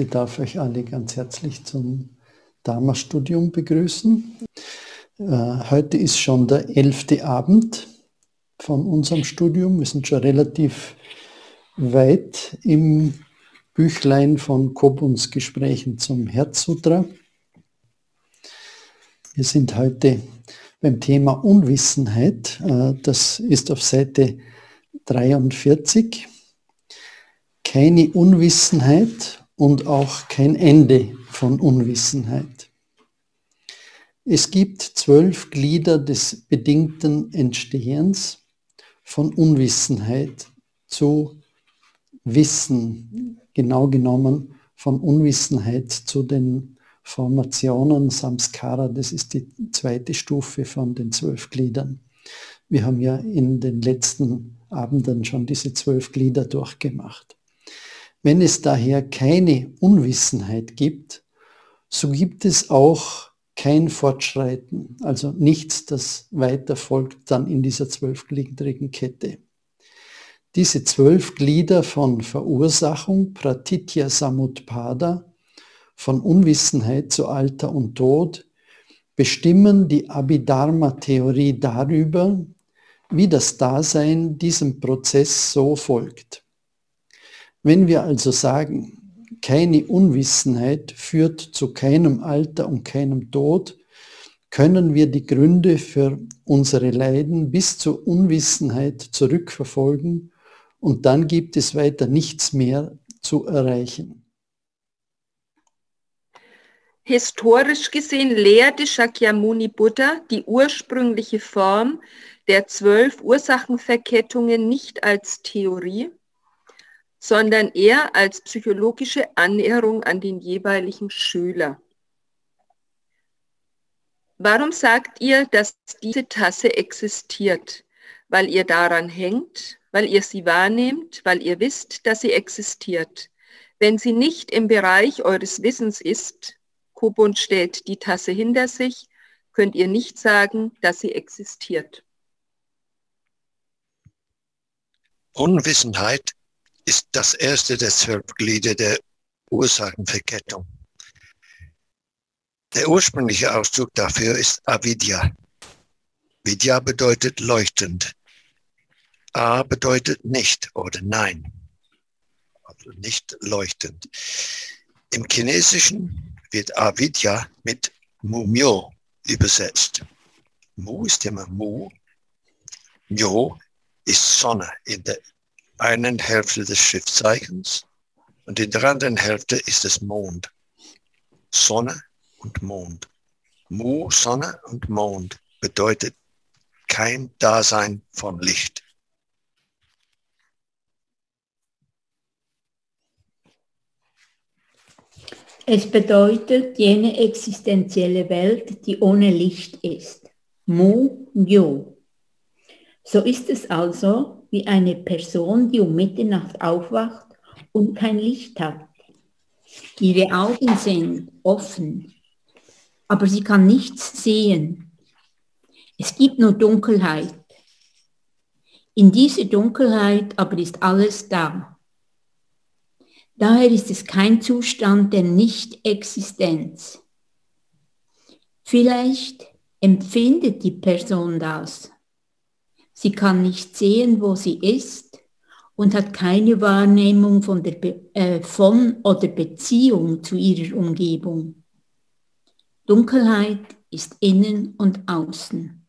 Ich darf euch alle ganz herzlich zum Dharma-Studium begrüßen. Äh, heute ist schon der elfte Abend von unserem Studium. Wir sind schon relativ weit im Büchlein von Kobuns Gesprächen zum Herzsutra. Wir sind heute beim Thema Unwissenheit. Äh, das ist auf Seite 43. Keine Unwissenheit und auch kein Ende von Unwissenheit. Es gibt zwölf Glieder des bedingten Entstehens von Unwissenheit zu Wissen, genau genommen von Unwissenheit zu den Formationen Samskara, das ist die zweite Stufe von den zwölf Gliedern. Wir haben ja in den letzten Abenden schon diese zwölf Glieder durchgemacht. Wenn es daher keine Unwissenheit gibt, so gibt es auch kein Fortschreiten, also nichts, das weiter folgt dann in dieser zwölfgliedrigen Kette. Diese zwölf Glieder von Verursachung, Pratitya Samutpada, von Unwissenheit zu Alter und Tod, bestimmen die Abhidharma-Theorie darüber, wie das Dasein diesem Prozess so folgt. Wenn wir also sagen, keine Unwissenheit führt zu keinem Alter und keinem Tod, können wir die Gründe für unsere Leiden bis zur Unwissenheit zurückverfolgen und dann gibt es weiter nichts mehr zu erreichen. Historisch gesehen lehrte Shakyamuni Buddha die ursprüngliche Form der zwölf Ursachenverkettungen nicht als Theorie, sondern eher als psychologische Annäherung an den jeweiligen Schüler. Warum sagt ihr, dass diese Tasse existiert? Weil ihr daran hängt, weil ihr sie wahrnehmt, weil ihr wisst, dass sie existiert. Wenn sie nicht im Bereich eures Wissens ist, Kobun stellt die Tasse hinter sich, könnt ihr nicht sagen, dass sie existiert. Unwissenheit ist das erste der zwölf Glieder der Ursachenverkettung. Der ursprüngliche Ausdruck dafür ist Avidya. Vidya bedeutet leuchtend. A bedeutet nicht oder nein. Also nicht leuchtend. Im Chinesischen wird Avidya mit Mumyo übersetzt. Mu ist immer Mu. Myo ist Sonne in der einen Hälfte des Schriftzeichens und in der anderen Hälfte ist es Mond. Sonne und Mond. Mu, Sonne und Mond bedeutet kein Dasein von Licht. Es bedeutet jene existenzielle Welt, die ohne Licht ist. Mu, Yo. So ist es also, wie eine Person, die um Mitternacht aufwacht und kein Licht hat. Ihre Augen sind offen, aber sie kann nichts sehen. Es gibt nur Dunkelheit. In dieser Dunkelheit aber ist alles da. Daher ist es kein Zustand der Nicht-Existenz. Vielleicht empfindet die Person das, Sie kann nicht sehen, wo sie ist und hat keine Wahrnehmung von, der Be äh, von oder Beziehung zu ihrer Umgebung. Dunkelheit ist innen und außen.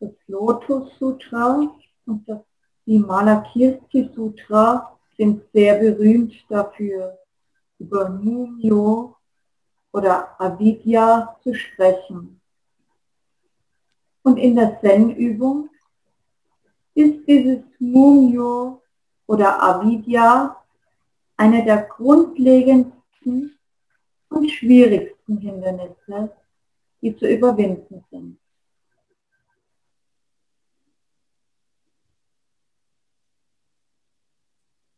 Das Lotus Sutra und das Vimalakirti Sutra sind sehr berühmt dafür, über Mumyo oder Avidya zu sprechen. Und in der Zen-Übung ist dieses Mumyo oder Avidya eine der grundlegendsten und schwierigsten Hindernisse, die zu überwinden sind.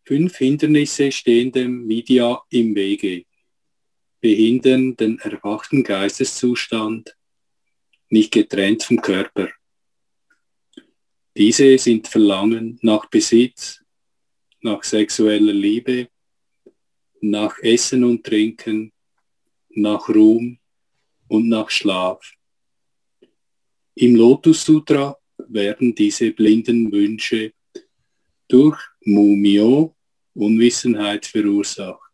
Fünf Hindernisse stehen dem Vidya im Wege behindern den erwachten Geisteszustand, nicht getrennt vom Körper. Diese sind Verlangen nach Besitz, nach sexueller Liebe, nach Essen und Trinken, nach Ruhm und nach Schlaf. Im Lotus Sutra werden diese blinden Wünsche durch Mumio, Unwissenheit, verursacht.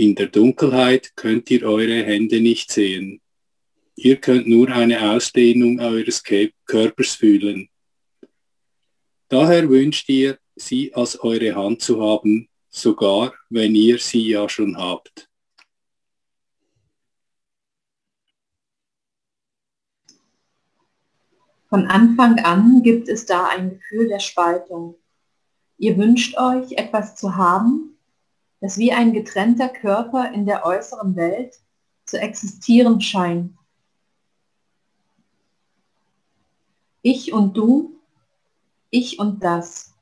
In der Dunkelheit könnt ihr eure Hände nicht sehen. Ihr könnt nur eine Ausdehnung eures Körpers fühlen. Daher wünscht ihr, sie als eure Hand zu haben, sogar wenn ihr sie ja schon habt. Von Anfang an gibt es da ein Gefühl der Spaltung. Ihr wünscht euch etwas zu haben, das wie ein getrennter Körper in der äußeren Welt zu existieren scheint. Ich und du, ich und das.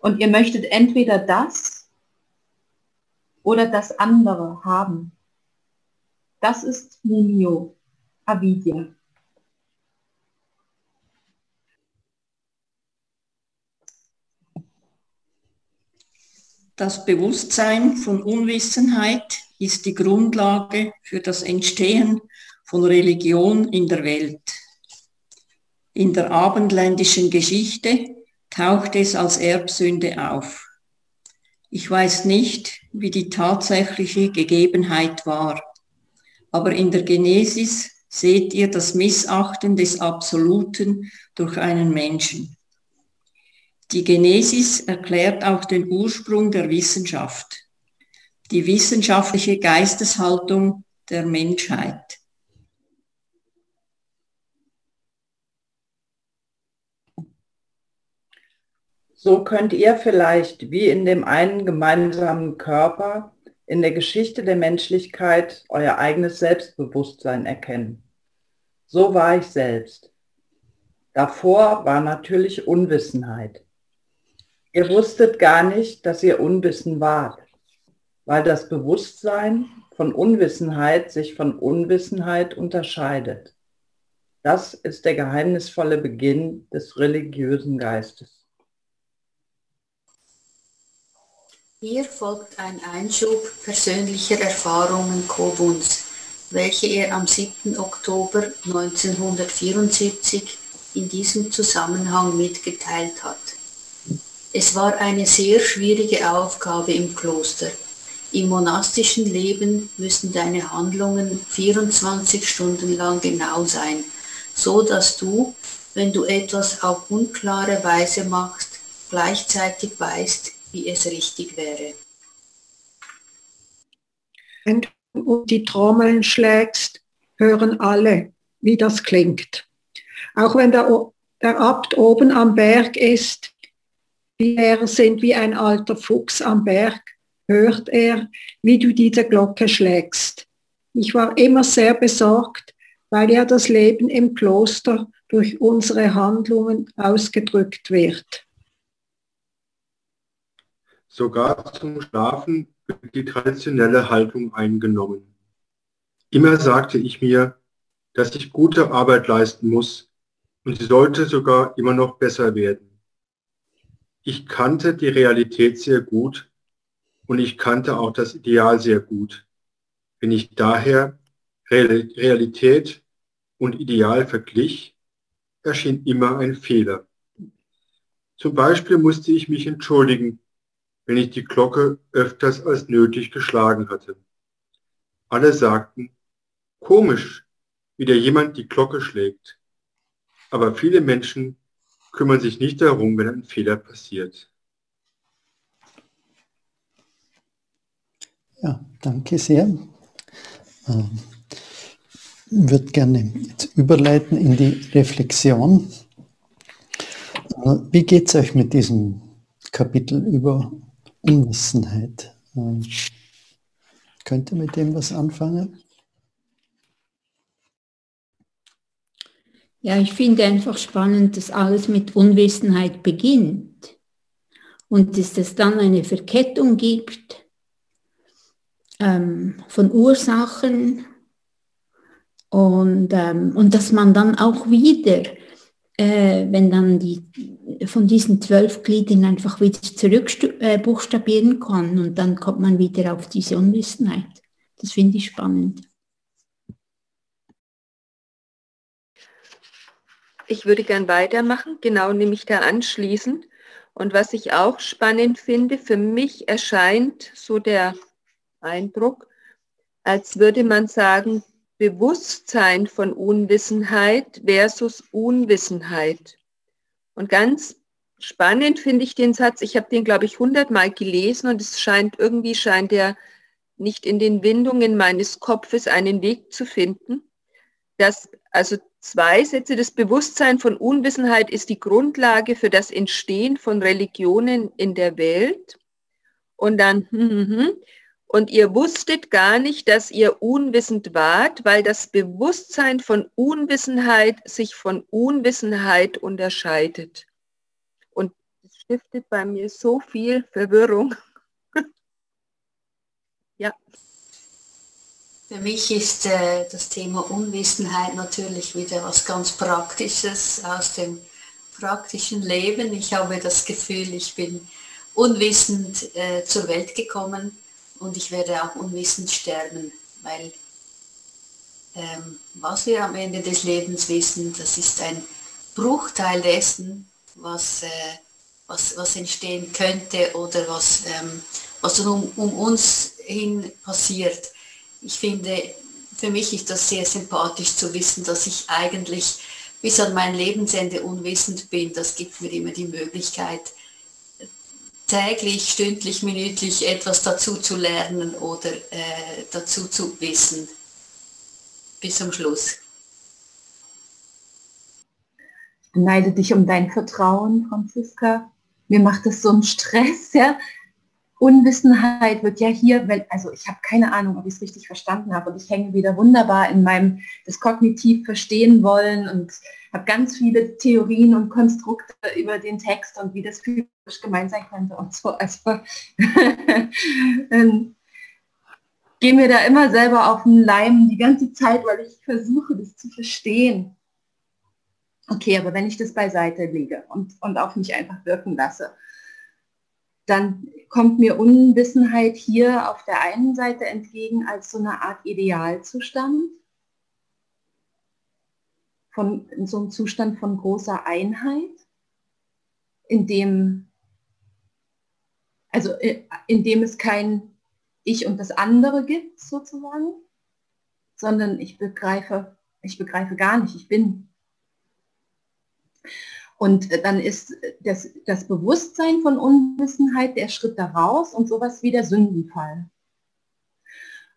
Und ihr möchtet entweder das oder das andere haben. Das ist Mumio, Avidya. Das Bewusstsein von Unwissenheit ist die Grundlage für das Entstehen von Religion in der Welt. In der abendländischen Geschichte taucht es als Erbsünde auf. Ich weiß nicht, wie die tatsächliche Gegebenheit war, aber in der Genesis seht ihr das Missachten des Absoluten durch einen Menschen. Die Genesis erklärt auch den Ursprung der Wissenschaft, die wissenschaftliche Geisteshaltung der Menschheit. So könnt ihr vielleicht wie in dem einen gemeinsamen Körper in der Geschichte der Menschlichkeit euer eigenes Selbstbewusstsein erkennen. So war ich selbst. Davor war natürlich Unwissenheit. Ihr wusstet gar nicht, dass ihr Unwissen wart, weil das Bewusstsein von Unwissenheit sich von Unwissenheit unterscheidet. Das ist der geheimnisvolle Beginn des religiösen Geistes. Hier folgt ein Einschub persönlicher Erfahrungen Kobuns, welche er am 7. Oktober 1974 in diesem Zusammenhang mitgeteilt hat. Es war eine sehr schwierige Aufgabe im Kloster. Im monastischen Leben müssen deine Handlungen 24 Stunden lang genau sein, so dass du, wenn du etwas auf unklare Weise machst, gleichzeitig weißt, wie es richtig wäre. Wenn du die Trommeln schlägst, hören alle, wie das klingt. Auch wenn der, der Abt oben am Berg ist, Lehrer sind wie ein alter Fuchs am Berg, hört er, wie du diese Glocke schlägst. Ich war immer sehr besorgt, weil ja das Leben im Kloster durch unsere Handlungen ausgedrückt wird. Sogar zum Schlafen wird die traditionelle Haltung eingenommen. Immer sagte ich mir, dass ich gute Arbeit leisten muss und sie sollte sogar immer noch besser werden. Ich kannte die Realität sehr gut und ich kannte auch das Ideal sehr gut. Wenn ich daher Realität und Ideal verglich, erschien immer ein Fehler. Zum Beispiel musste ich mich entschuldigen wenn ich die Glocke öfters als nötig geschlagen hatte. Alle sagten, komisch, wie der jemand die Glocke schlägt. Aber viele Menschen kümmern sich nicht darum, wenn ein Fehler passiert. Ja, danke sehr. Ähm, ich würde gerne jetzt überleiten in die Reflexion. Äh, wie geht es euch mit diesem Kapitel über Unwissenheit. Ähm, könnt ihr mit dem was anfangen? Ja, ich finde einfach spannend, dass alles mit Unwissenheit beginnt und dass es dann eine Verkettung gibt ähm, von Ursachen Und, ähm, und dass man dann auch wieder, äh, wenn dann die von diesen zwölf Gliedern einfach wieder zurück äh, kann und dann kommt man wieder auf diese Unwissenheit. Das finde ich spannend. Ich würde gern weitermachen, genau nämlich da anschließen. Und was ich auch spannend finde, für mich erscheint so der Eindruck, als würde man sagen, Bewusstsein von Unwissenheit versus Unwissenheit. Und ganz spannend finde ich den Satz, ich habe den, glaube ich, hundertmal gelesen und es scheint irgendwie, scheint er nicht in den Windungen meines Kopfes einen Weg zu finden, dass also zwei Sätze, das Bewusstsein von Unwissenheit ist die Grundlage für das Entstehen von Religionen in der Welt. Und dann, und ihr wusstet gar nicht, dass ihr unwissend wart, weil das Bewusstsein von Unwissenheit sich von Unwissenheit unterscheidet. Und es stiftet bei mir so viel Verwirrung. ja. Für mich ist äh, das Thema Unwissenheit natürlich wieder was ganz Praktisches aus dem praktischen Leben. Ich habe das Gefühl, ich bin unwissend äh, zur Welt gekommen und ich werde auch unwissend sterben, weil ähm, was wir am Ende des Lebens wissen, das ist ein Bruchteil dessen, was, äh, was, was entstehen könnte oder was, ähm, was um, um uns hin passiert. Ich finde, für mich ist das sehr sympathisch zu wissen, dass ich eigentlich bis an mein Lebensende unwissend bin. Das gibt mir immer die Möglichkeit, täglich, stündlich, minütlich etwas dazu zu lernen oder äh, dazu zu wissen. Bis zum Schluss. Ich beneide dich um dein Vertrauen, Franziska. Mir macht das so einen Stress, ja. Unwissenheit wird ja hier, wenn, also ich habe keine Ahnung, ob ich es richtig verstanden habe und ich hänge wieder wunderbar in meinem das kognitiv verstehen wollen und habe ganz viele Theorien und Konstrukte über den Text und wie das physisch gemeint sein könnte und so. Also ähm, gehe mir da immer selber auf den Leim die ganze Zeit, weil ich versuche, das zu verstehen. Okay, aber wenn ich das beiseite lege und, und auf mich einfach wirken lasse, dann kommt mir Unwissenheit hier auf der einen Seite entgegen als so eine Art Idealzustand, von so einem Zustand von großer Einheit, in dem, also äh, in dem es kein Ich und das andere gibt, sozusagen, sondern ich begreife, ich begreife gar nicht, ich bin. Und äh, dann ist äh, das, das Bewusstsein von Unwissenheit der Schritt daraus und sowas wie der Sündenfall.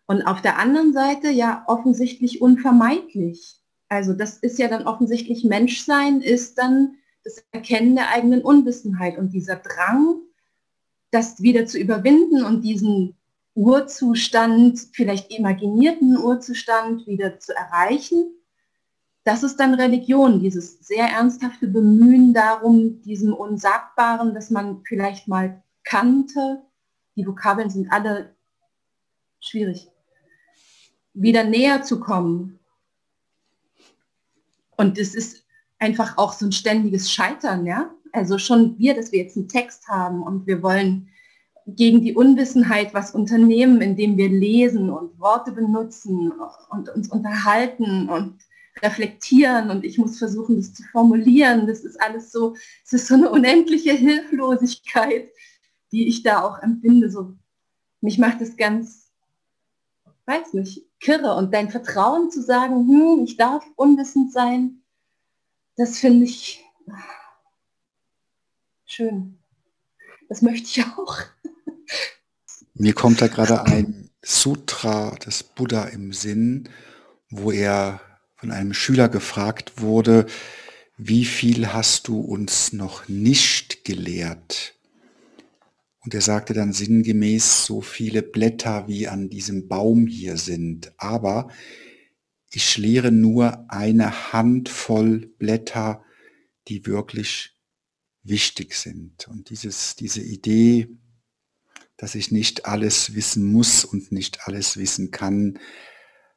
Und auf der anderen Seite ja offensichtlich unvermeidlich. Also das ist ja dann offensichtlich Menschsein, ist dann das Erkennen der eigenen Unwissenheit und dieser Drang, das wieder zu überwinden und diesen Urzustand, vielleicht imaginierten Urzustand wieder zu erreichen, das ist dann Religion, dieses sehr ernsthafte Bemühen darum, diesem Unsagbaren, das man vielleicht mal kannte, die Vokabeln sind alle schwierig, wieder näher zu kommen. Und es ist einfach auch so ein ständiges Scheitern, ja. Also schon wir, dass wir jetzt einen Text haben und wir wollen gegen die Unwissenheit was unternehmen, indem wir lesen und Worte benutzen und uns unterhalten und reflektieren und ich muss versuchen, das zu formulieren. Das ist alles so, es ist so eine unendliche Hilflosigkeit, die ich da auch empfinde. So, mich macht es ganz, weiß nicht, kirre. Und dein Vertrauen zu sagen, hm, ich darf unwissend sein, das finde ich schön. Das möchte ich auch. Mir kommt da gerade ein Sutra des Buddha im Sinn, wo er von einem Schüler gefragt wurde, wie viel hast du uns noch nicht gelehrt? Und er sagte dann sinngemäß, so viele Blätter wie an diesem Baum hier sind. Aber ich lehre nur eine Handvoll Blätter, die wirklich wichtig sind. Und dieses, diese Idee, dass ich nicht alles wissen muss und nicht alles wissen kann,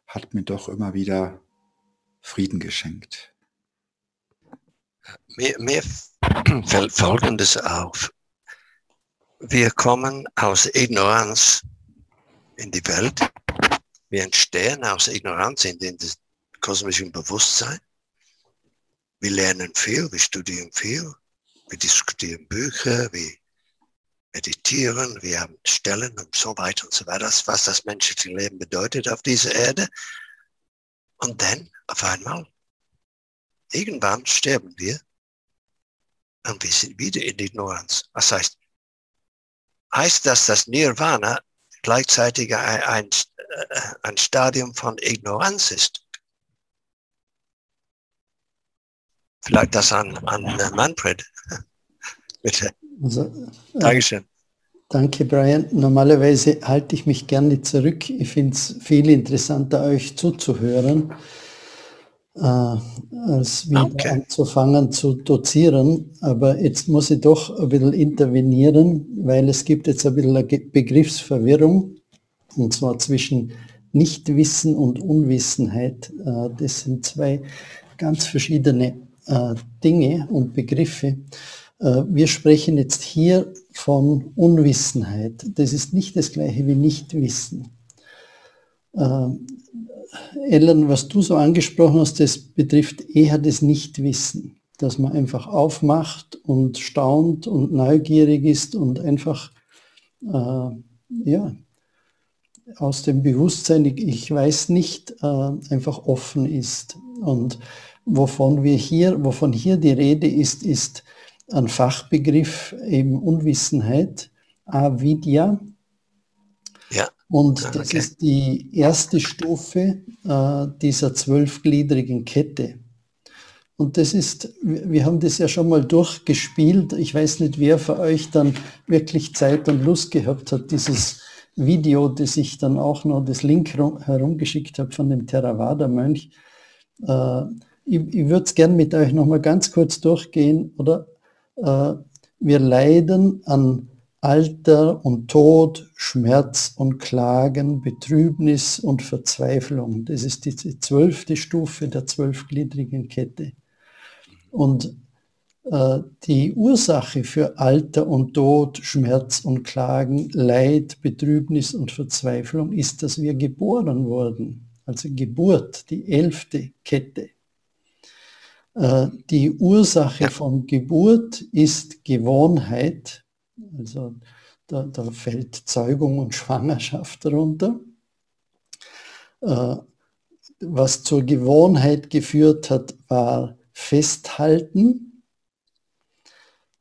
hat mir doch immer wieder Frieden geschenkt. Mir, mir fällt Folgendes auf. Wir kommen aus Ignoranz in die Welt. Wir entstehen aus Ignoranz in den kosmischen Bewusstsein. Wir lernen viel, wir studieren viel, wir diskutieren Bücher, wir meditieren, wir haben Stellen und so weiter und so weiter, was das menschliche Leben bedeutet auf dieser Erde. Und dann auf einmal, irgendwann sterben wir und wir sind wieder in Ignoranz. Was heißt, heißt das, dass Nirvana gleichzeitig ein, ein, äh, ein Stadium von Ignoranz ist? Vielleicht das an, an Manfred. Bitte. Also, äh, Dankeschön. Danke, Brian. Normalerweise halte ich mich gerne zurück. Ich finde es viel interessanter, euch zuzuhören, äh, als wieder okay. anzufangen zu dozieren. Aber jetzt muss ich doch ein bisschen intervenieren, weil es gibt jetzt ein bisschen eine Begriffsverwirrung, und zwar zwischen Nichtwissen und Unwissenheit. Äh, das sind zwei ganz verschiedene äh, Dinge und Begriffe. Äh, wir sprechen jetzt hier von Unwissenheit. Das ist nicht das gleiche wie Nichtwissen. Ellen, was du so angesprochen hast, das betrifft eher das Nichtwissen, dass man einfach aufmacht und staunt und neugierig ist und einfach äh, ja, aus dem Bewusstsein, ich weiß nicht, äh, einfach offen ist. Und wovon wir hier, wovon hier die Rede ist, ist ein Fachbegriff eben Unwissenheit, Avidya. Und das okay. ist die erste Stufe äh, dieser zwölfgliedrigen Kette. Und das ist, wir haben das ja schon mal durchgespielt. Ich weiß nicht, wer für euch dann wirklich Zeit und Lust gehabt hat, dieses Video, das ich dann auch noch das Link herumgeschickt habe von dem Theravada-Mönch. Äh, ich, ich würde es gerne mit euch noch mal ganz kurz durchgehen, oder? Äh, wir leiden an Alter und Tod, Schmerz und Klagen, Betrübnis und Verzweiflung. Das ist die zwölfte Stufe der zwölfgliedrigen Kette. Und äh, die Ursache für Alter und Tod, Schmerz und Klagen, Leid, Betrübnis und Verzweiflung ist, dass wir geboren wurden. Also Geburt, die elfte Kette. Äh, die Ursache von Geburt ist Gewohnheit. Also da, da fällt Zeugung und Schwangerschaft darunter. Äh, was zur Gewohnheit geführt hat, war Festhalten.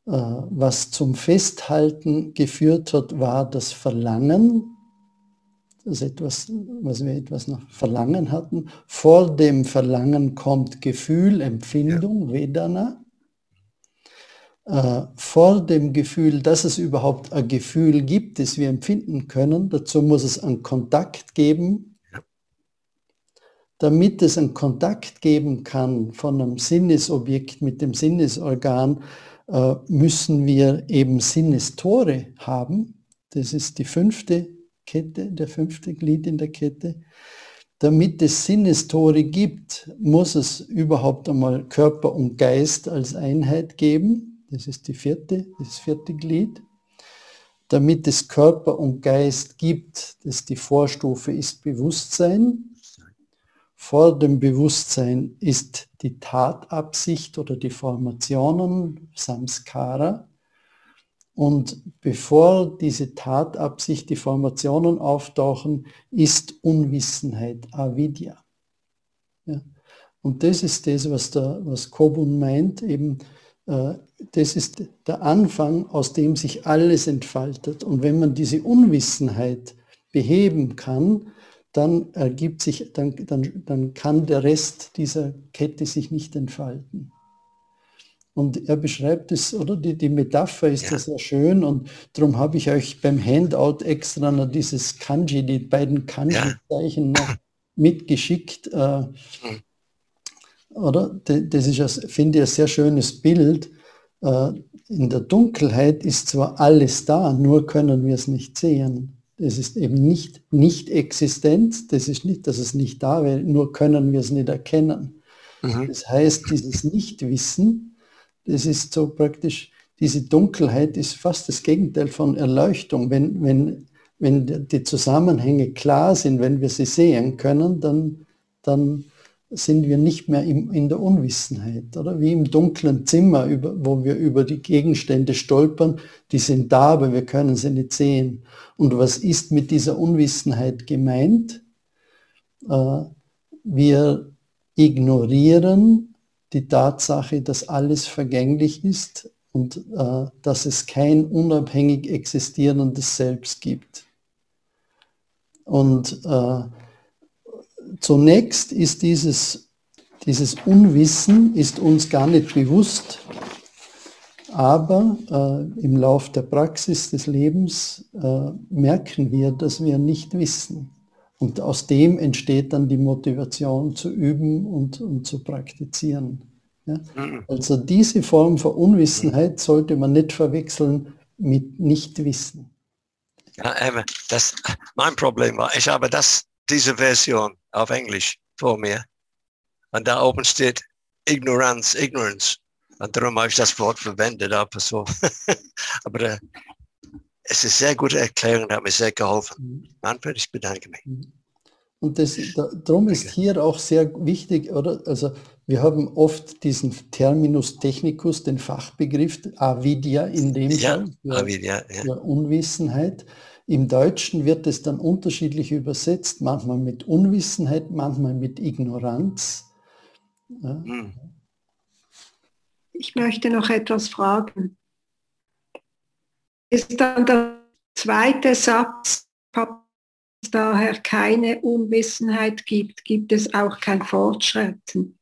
Äh, was zum Festhalten geführt hat, war das Verlangen das etwas, was wir etwas noch Verlangen hatten. Vor dem Verlangen kommt Gefühl, Empfindung, ja. Vedana. Äh, vor dem Gefühl, dass es überhaupt ein Gefühl gibt, das wir empfinden können, dazu muss es einen Kontakt geben. Ja. Damit es einen Kontakt geben kann von einem Sinnesobjekt mit dem Sinnesorgan, äh, müssen wir eben Sinnestore haben. Das ist die fünfte Kette, der fünfte Glied in der Kette. Damit es Sinnestore gibt, muss es überhaupt einmal Körper und Geist als Einheit geben. Das ist die vierte, das vierte Glied. Damit es Körper und Geist gibt, das die Vorstufe ist Bewusstsein. Vor dem Bewusstsein ist die Tatabsicht oder die Formationen, Samskara. Und bevor diese Tatabsicht, die Formationen auftauchen, ist Unwissenheit, Avidya. Ja. Und das ist das, was, der, was Kobun meint, eben, das ist der Anfang, aus dem sich alles entfaltet. Und wenn man diese Unwissenheit beheben kann, dann ergibt sich, dann, dann, dann kann der Rest dieser Kette sich nicht entfalten. Und er beschreibt es, oder die, die Metapher ist ja. sehr schön und darum habe ich euch beim Handout extra noch dieses Kanji, die beiden Kanji-Zeichen ja. noch mitgeschickt. Äh, mhm. Oder? Das ist, finde ich, ein sehr schönes Bild. Äh, in der Dunkelheit ist zwar alles da, nur können wir es nicht sehen. Es ist eben nicht nicht existent, das ist nicht, dass es nicht da wäre, nur können wir es nicht erkennen. Mhm. Das heißt, dieses Nichtwissen, das ist so praktisch, diese Dunkelheit ist fast das Gegenteil von Erleuchtung. Wenn, wenn, wenn die Zusammenhänge klar sind, wenn wir sie sehen können, dann, dann sind wir nicht mehr im, in der Unwissenheit, oder? Wie im dunklen Zimmer, über, wo wir über die Gegenstände stolpern, die sind da, aber wir können sie nicht sehen. Und was ist mit dieser Unwissenheit gemeint? Äh, wir ignorieren die Tatsache, dass alles vergänglich ist und äh, dass es kein unabhängig existierendes Selbst gibt. Und äh, zunächst ist dieses, dieses Unwissen ist uns gar nicht bewusst, aber äh, im Lauf der Praxis des Lebens äh, merken wir, dass wir nicht wissen. Und aus dem entsteht dann die Motivation zu üben und, und zu praktizieren. Ja? Mhm. Also diese Form von Unwissenheit sollte man nicht verwechseln mit Nichtwissen. Ja, das, mein Problem war, ich habe das, diese Version auf Englisch vor mir. Und da oben steht Ignoranz, Ignorance. Und darum habe ich das Wort verwendet. Aber, so. aber äh, es ist sehr gute Erklärung, hat mir sehr geholfen. Mhm. Manfred, ich bedanke mich. Mhm. Und das, darum ist hier auch sehr wichtig, oder? Also wir haben oft diesen Terminus technicus, den Fachbegriff Avidya in dem ja, Fall, für, Avidya, ja. für Unwissenheit. Im Deutschen wird es dann unterschiedlich übersetzt, manchmal mit Unwissenheit, manchmal mit Ignoranz. Ja. Hm. Ich möchte noch etwas fragen. Ist dann der zweite Satz, es daher keine Unwissenheit gibt, gibt es auch kein Fortschreiten.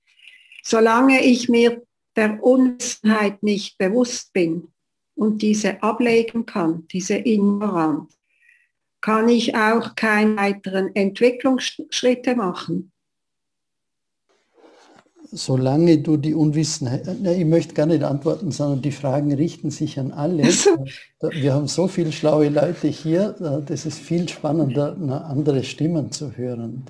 Solange ich mir der Unwissenheit nicht bewusst bin und diese ablegen kann, diese Ignoranz, kann ich auch keine weiteren Entwicklungsschritte machen. Solange du die Unwissenheit, ich möchte gar nicht antworten, sondern die Fragen richten sich an alle. Wir haben so viele schlaue Leute hier, das ist viel spannender, andere Stimmen zu hören.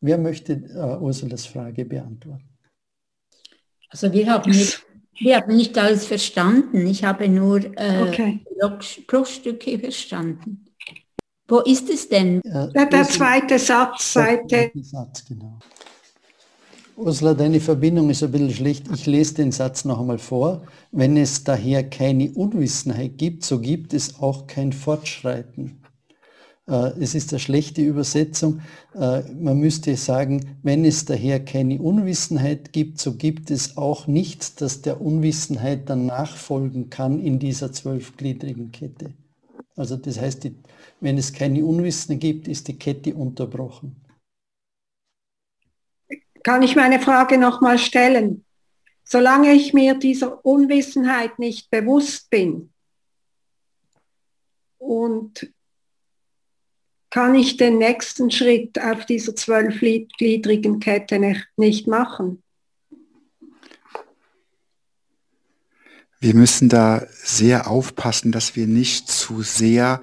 Wer möchte uh, Ursulas Frage beantworten? Also wir haben nicht ich habe nicht alles verstanden. Ich habe nur äh, okay. Bruchstücke verstanden. Wo ist es denn? Ja, der, der zweite Satz, Seite. Satz, genau. Ursula, deine Verbindung ist ein bisschen schlecht. Ich lese den Satz noch einmal vor. Wenn es daher keine Unwissenheit gibt, so gibt es auch kein Fortschreiten. Äh, es ist eine schlechte Übersetzung. Äh, man müsste sagen, wenn es daher keine Unwissenheit gibt, so gibt es auch nichts, das der Unwissenheit dann nachfolgen kann in dieser zwölfgliedrigen Kette. Also das heißt, wenn es keine Unwissenheit gibt, ist die Kette unterbrochen. Kann ich meine Frage nochmal stellen? Solange ich mir dieser Unwissenheit nicht bewusst bin und kann ich den nächsten Schritt auf dieser zwölfgliedrigen Kette nicht machen. Wir müssen da sehr aufpassen, dass wir nicht zu sehr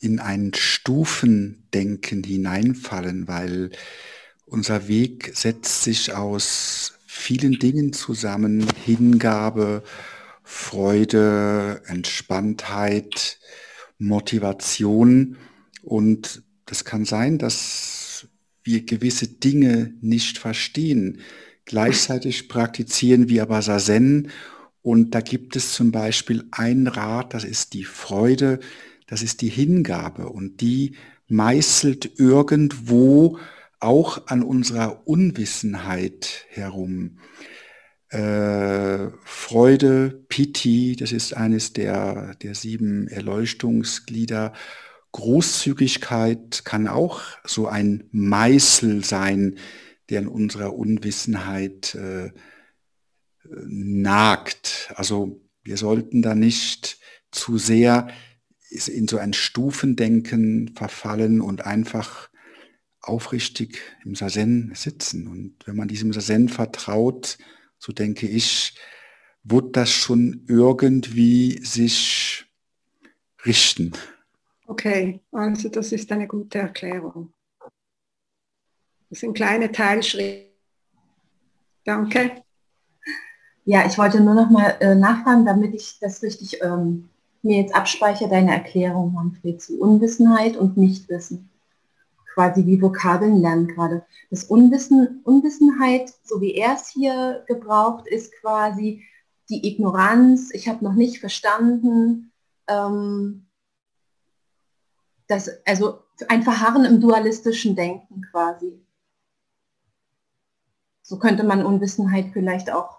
in ein Stufendenken hineinfallen, weil unser Weg setzt sich aus vielen Dingen zusammen, Hingabe, Freude, Entspanntheit, Motivation und das kann sein, dass wir gewisse Dinge nicht verstehen. Gleichzeitig praktizieren wir aber Sazen und da gibt es zum Beispiel ein Rat, das ist die Freude, das ist die Hingabe und die meißelt irgendwo auch an unserer Unwissenheit herum. Äh, Freude, Piti, das ist eines der, der sieben Erleuchtungsglieder Großzügigkeit kann auch so ein Meißel sein, der in unserer Unwissenheit äh, nagt. Also wir sollten da nicht zu sehr in so ein Stufendenken verfallen und einfach aufrichtig im Sazen sitzen. Und wenn man diesem Sazen vertraut, so denke ich, wird das schon irgendwie sich richten. Okay, also das ist eine gute Erklärung. Das sind kleine Teilschritte. Danke. Ja, ich wollte nur noch mal äh, nachfragen, damit ich das richtig ähm, mir jetzt abspeichere, deine Erklärung, Manfred, zu Unwissenheit und Nichtwissen. Quasi wie Vokabeln lernen gerade. Das Unwissen, Unwissenheit, so wie er es hier gebraucht, ist quasi die Ignoranz, ich habe noch nicht verstanden, ähm, das, also ein Verharren im dualistischen Denken quasi. So könnte man Unwissenheit vielleicht auch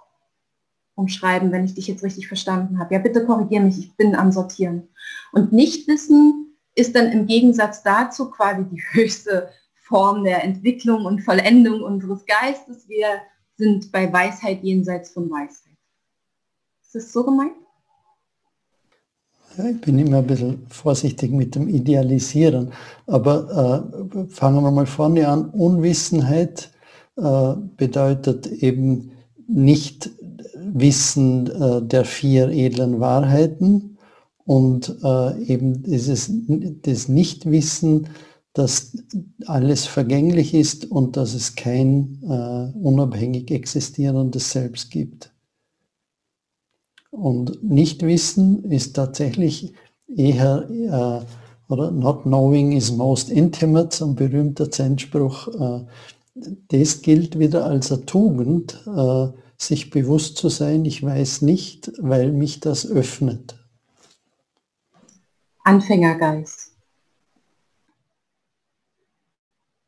umschreiben, wenn ich dich jetzt richtig verstanden habe. Ja, bitte korrigiere mich, ich bin am Sortieren. Und Nichtwissen ist dann im Gegensatz dazu quasi die höchste Form der Entwicklung und Vollendung unseres Geistes. Wir sind bei Weisheit jenseits von Weisheit. Ist das so gemeint? Ich bin immer ein bisschen vorsichtig mit dem Idealisieren, aber äh, fangen wir mal vorne an. Unwissenheit äh, bedeutet eben nicht Wissen äh, der vier edlen Wahrheiten und äh, eben dieses das Nichtwissen, dass alles vergänglich ist und dass es kein äh, unabhängig existierendes Selbst gibt. Und Nichtwissen ist tatsächlich eher, äh, oder not knowing is most intimate, so ein berühmter Zen-Spruch. Äh, das gilt wieder als eine Tugend, äh, sich bewusst zu sein, ich weiß nicht, weil mich das öffnet. Anfängergeist.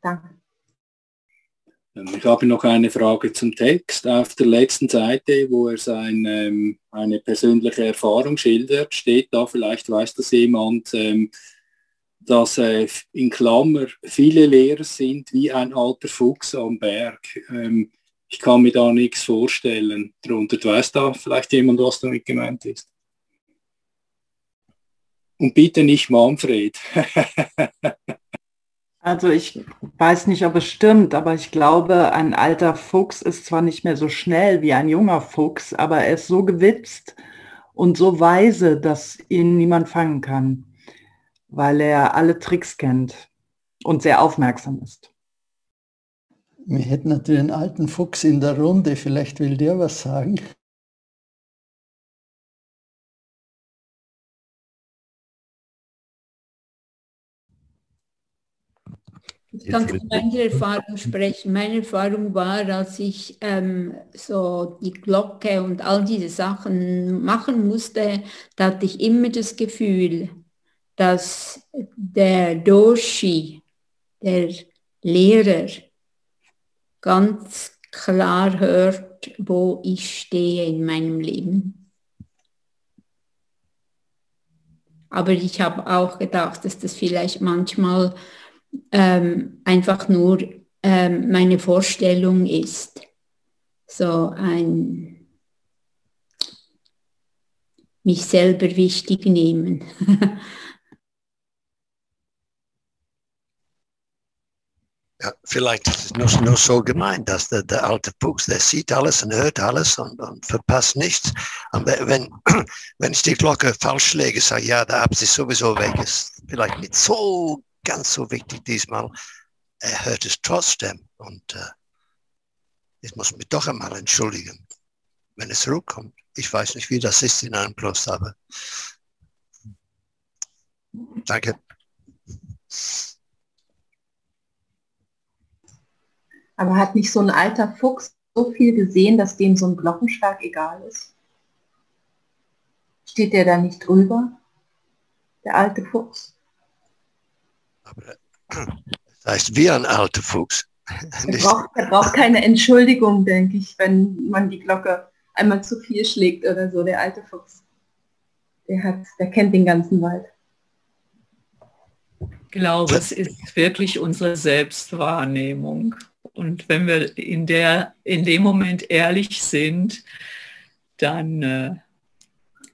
Danke. Ähm, ich habe noch eine Frage zum Text. Auf der letzten Seite, wo er sein, ähm, eine persönliche Erfahrung schildert, steht da, vielleicht weiß das jemand, ähm, dass äh, in Klammer viele Lehrer sind wie ein alter Fuchs am Berg. Ich kann mir da nichts vorstellen darunter. Du weißt da vielleicht jemand, was damit gemeint ist? Und bitte nicht Manfred. Also ich weiß nicht, ob es stimmt, aber ich glaube, ein alter Fuchs ist zwar nicht mehr so schnell wie ein junger Fuchs, aber er ist so gewitzt und so weise, dass ihn niemand fangen kann, weil er alle Tricks kennt und sehr aufmerksam ist. Wir hätten natürlich einen alten Fuchs in der Runde, vielleicht will der was sagen. Ich kann von meiner Erfahrung sprechen. Meine Erfahrung war, als ich ähm, so die Glocke und all diese Sachen machen musste, da hatte ich immer das Gefühl, dass der Doshi, der Lehrer, ganz klar hört, wo ich stehe in meinem Leben. Aber ich habe auch gedacht, dass das vielleicht manchmal ähm, einfach nur ähm, meine Vorstellung ist. So ein mich selber wichtig nehmen. ja, vielleicht ist es nur, nur so gemeint, dass der, der, alte Fuchs, der sieht alles und hört alles und, und verpasst nichts. Und wenn, wenn ich die Glocke falsch schläge, sage ja, der Absicht sowieso weg ist. Vielleicht nicht so ganz so wichtig diesmal, er hört es trotzdem. Und äh, ich muss mich doch einmal entschuldigen, wenn es zurückkommt. Ich weiß nicht, wie das ist in einem Kloster, aber danke. Aber hat nicht so ein alter Fuchs so viel gesehen, dass dem so ein Glockenschlag egal ist? Steht der da nicht drüber, der alte Fuchs? Aber das heißt, wie ein alter Fuchs. Er braucht, er braucht keine Entschuldigung, denke ich, wenn man die Glocke einmal zu viel schlägt oder so, der alte Fuchs. Der, hat, der kennt den ganzen Wald. Ich glaube, es ist wirklich unsere Selbstwahrnehmung. Und wenn wir in, der, in dem Moment ehrlich sind, dann äh,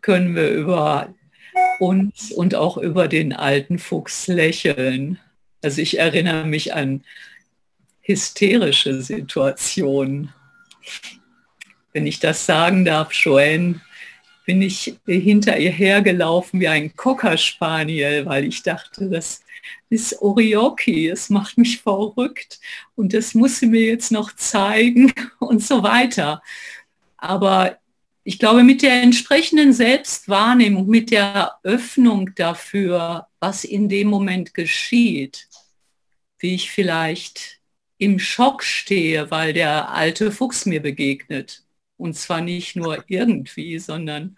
können wir über uns und auch über den alten Fuchs lächeln. Also ich erinnere mich an hysterische Situationen. Wenn ich das sagen darf, Joanne, bin ich hinter ihr hergelaufen wie ein Cocker Spaniel, weil ich dachte, das ist Orioki, es macht mich verrückt und das muss sie mir jetzt noch zeigen und so weiter. Aber ich glaube, mit der entsprechenden Selbstwahrnehmung, mit der Öffnung dafür, was in dem Moment geschieht, wie ich vielleicht im Schock stehe, weil der alte Fuchs mir begegnet. Und zwar nicht nur irgendwie, sondern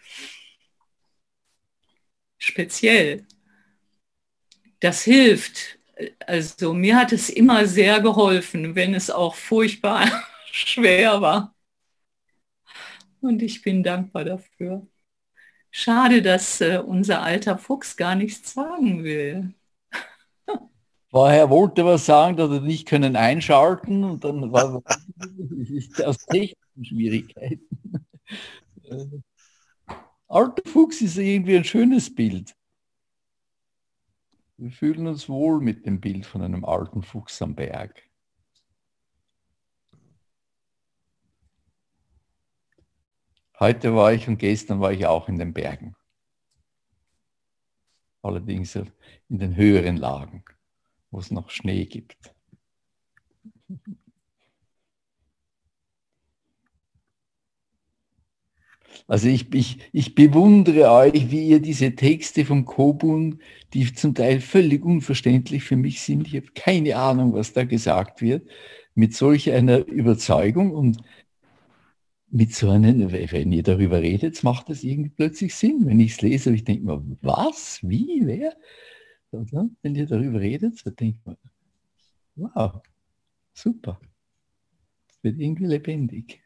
speziell. Das hilft. Also mir hat es immer sehr geholfen, wenn es auch furchtbar schwer war. Und ich bin dankbar dafür. Schade, dass äh, unser alter Fuchs gar nichts sagen will. Vorher wollte was sagen, dass er nicht können einschalten und dann war es aus technischen Schwierigkeiten. Äh, alter Fuchs ist irgendwie ein schönes Bild. Wir fühlen uns wohl mit dem Bild von einem alten Fuchs am Berg. Heute war ich und gestern war ich auch in den Bergen. Allerdings in den höheren Lagen, wo es noch Schnee gibt. Also ich, ich, ich bewundere euch, wie ihr diese Texte vom Kobun, die zum Teil völlig unverständlich für mich sind, ich habe keine Ahnung, was da gesagt wird, mit solch einer Überzeugung und mit so einem, wenn ihr darüber redet, macht das irgendwie plötzlich Sinn. Wenn ich es lese, ich denke mir, was, wie, wer? Wenn ihr darüber redet, so denkt man, wow, super. Es wird irgendwie lebendig.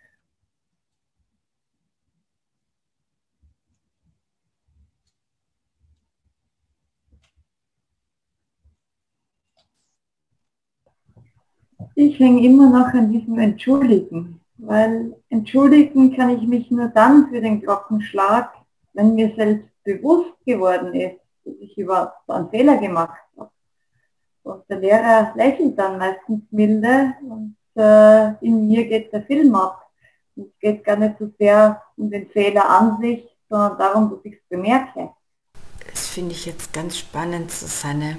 Ich hänge immer noch an diesem Entschuldigen weil entschuldigen kann ich mich nur dann für den Glockenschlag, wenn mir selbst bewusst geworden ist, dass ich überhaupt einen Fehler gemacht habe. Und der Lehrer lächelt dann meistens milde und äh, in mir geht der Film ab. es geht gar nicht so sehr um den Fehler an sich, sondern darum, dass ich es bemerke. Das finde ich jetzt ganz spannend, Susanne.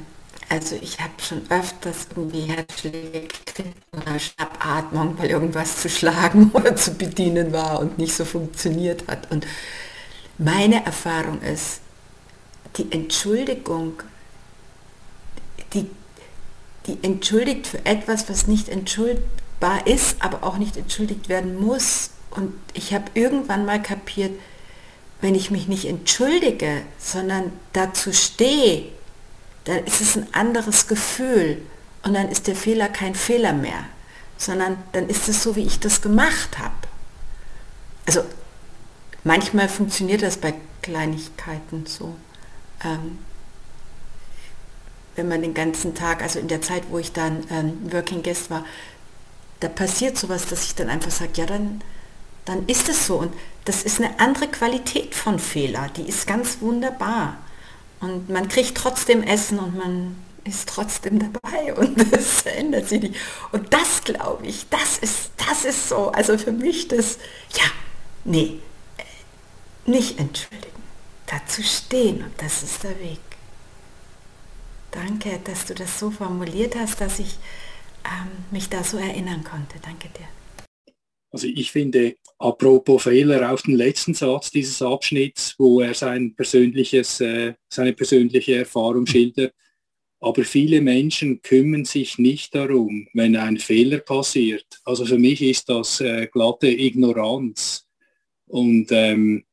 Also ich habe schon öfters irgendwie Herzschläge gekriegt oder Schnappatmung, weil irgendwas zu schlagen oder zu bedienen war und nicht so funktioniert hat. Und meine Erfahrung ist, die Entschuldigung, die, die entschuldigt für etwas, was nicht entschuldbar ist, aber auch nicht entschuldigt werden muss. Und ich habe irgendwann mal kapiert, wenn ich mich nicht entschuldige, sondern dazu stehe, dann ist es ein anderes Gefühl und dann ist der Fehler kein Fehler mehr, sondern dann ist es so, wie ich das gemacht habe. Also manchmal funktioniert das bei Kleinigkeiten so. Ähm, wenn man den ganzen Tag, also in der Zeit, wo ich dann ähm, Working Guest war, da passiert sowas, dass ich dann einfach sage, ja, dann, dann ist es so. Und das ist eine andere Qualität von Fehler, die ist ganz wunderbar. Und man kriegt trotzdem Essen und man ist trotzdem dabei und es ändert sich nicht. Und das glaube ich, das ist, das ist so, also für mich das, ja, nee, nicht entschuldigen, dazu stehen und das ist der Weg. Danke, dass du das so formuliert hast, dass ich ähm, mich da so erinnern konnte. Danke dir. Also ich finde, apropos Fehler, auf den letzten Satz dieses Abschnitts, wo er sein persönliches, äh, seine persönliche Erfahrung schildert, aber viele Menschen kümmern sich nicht darum, wenn ein Fehler passiert. Also für mich ist das äh, glatte Ignoranz. Und ähm,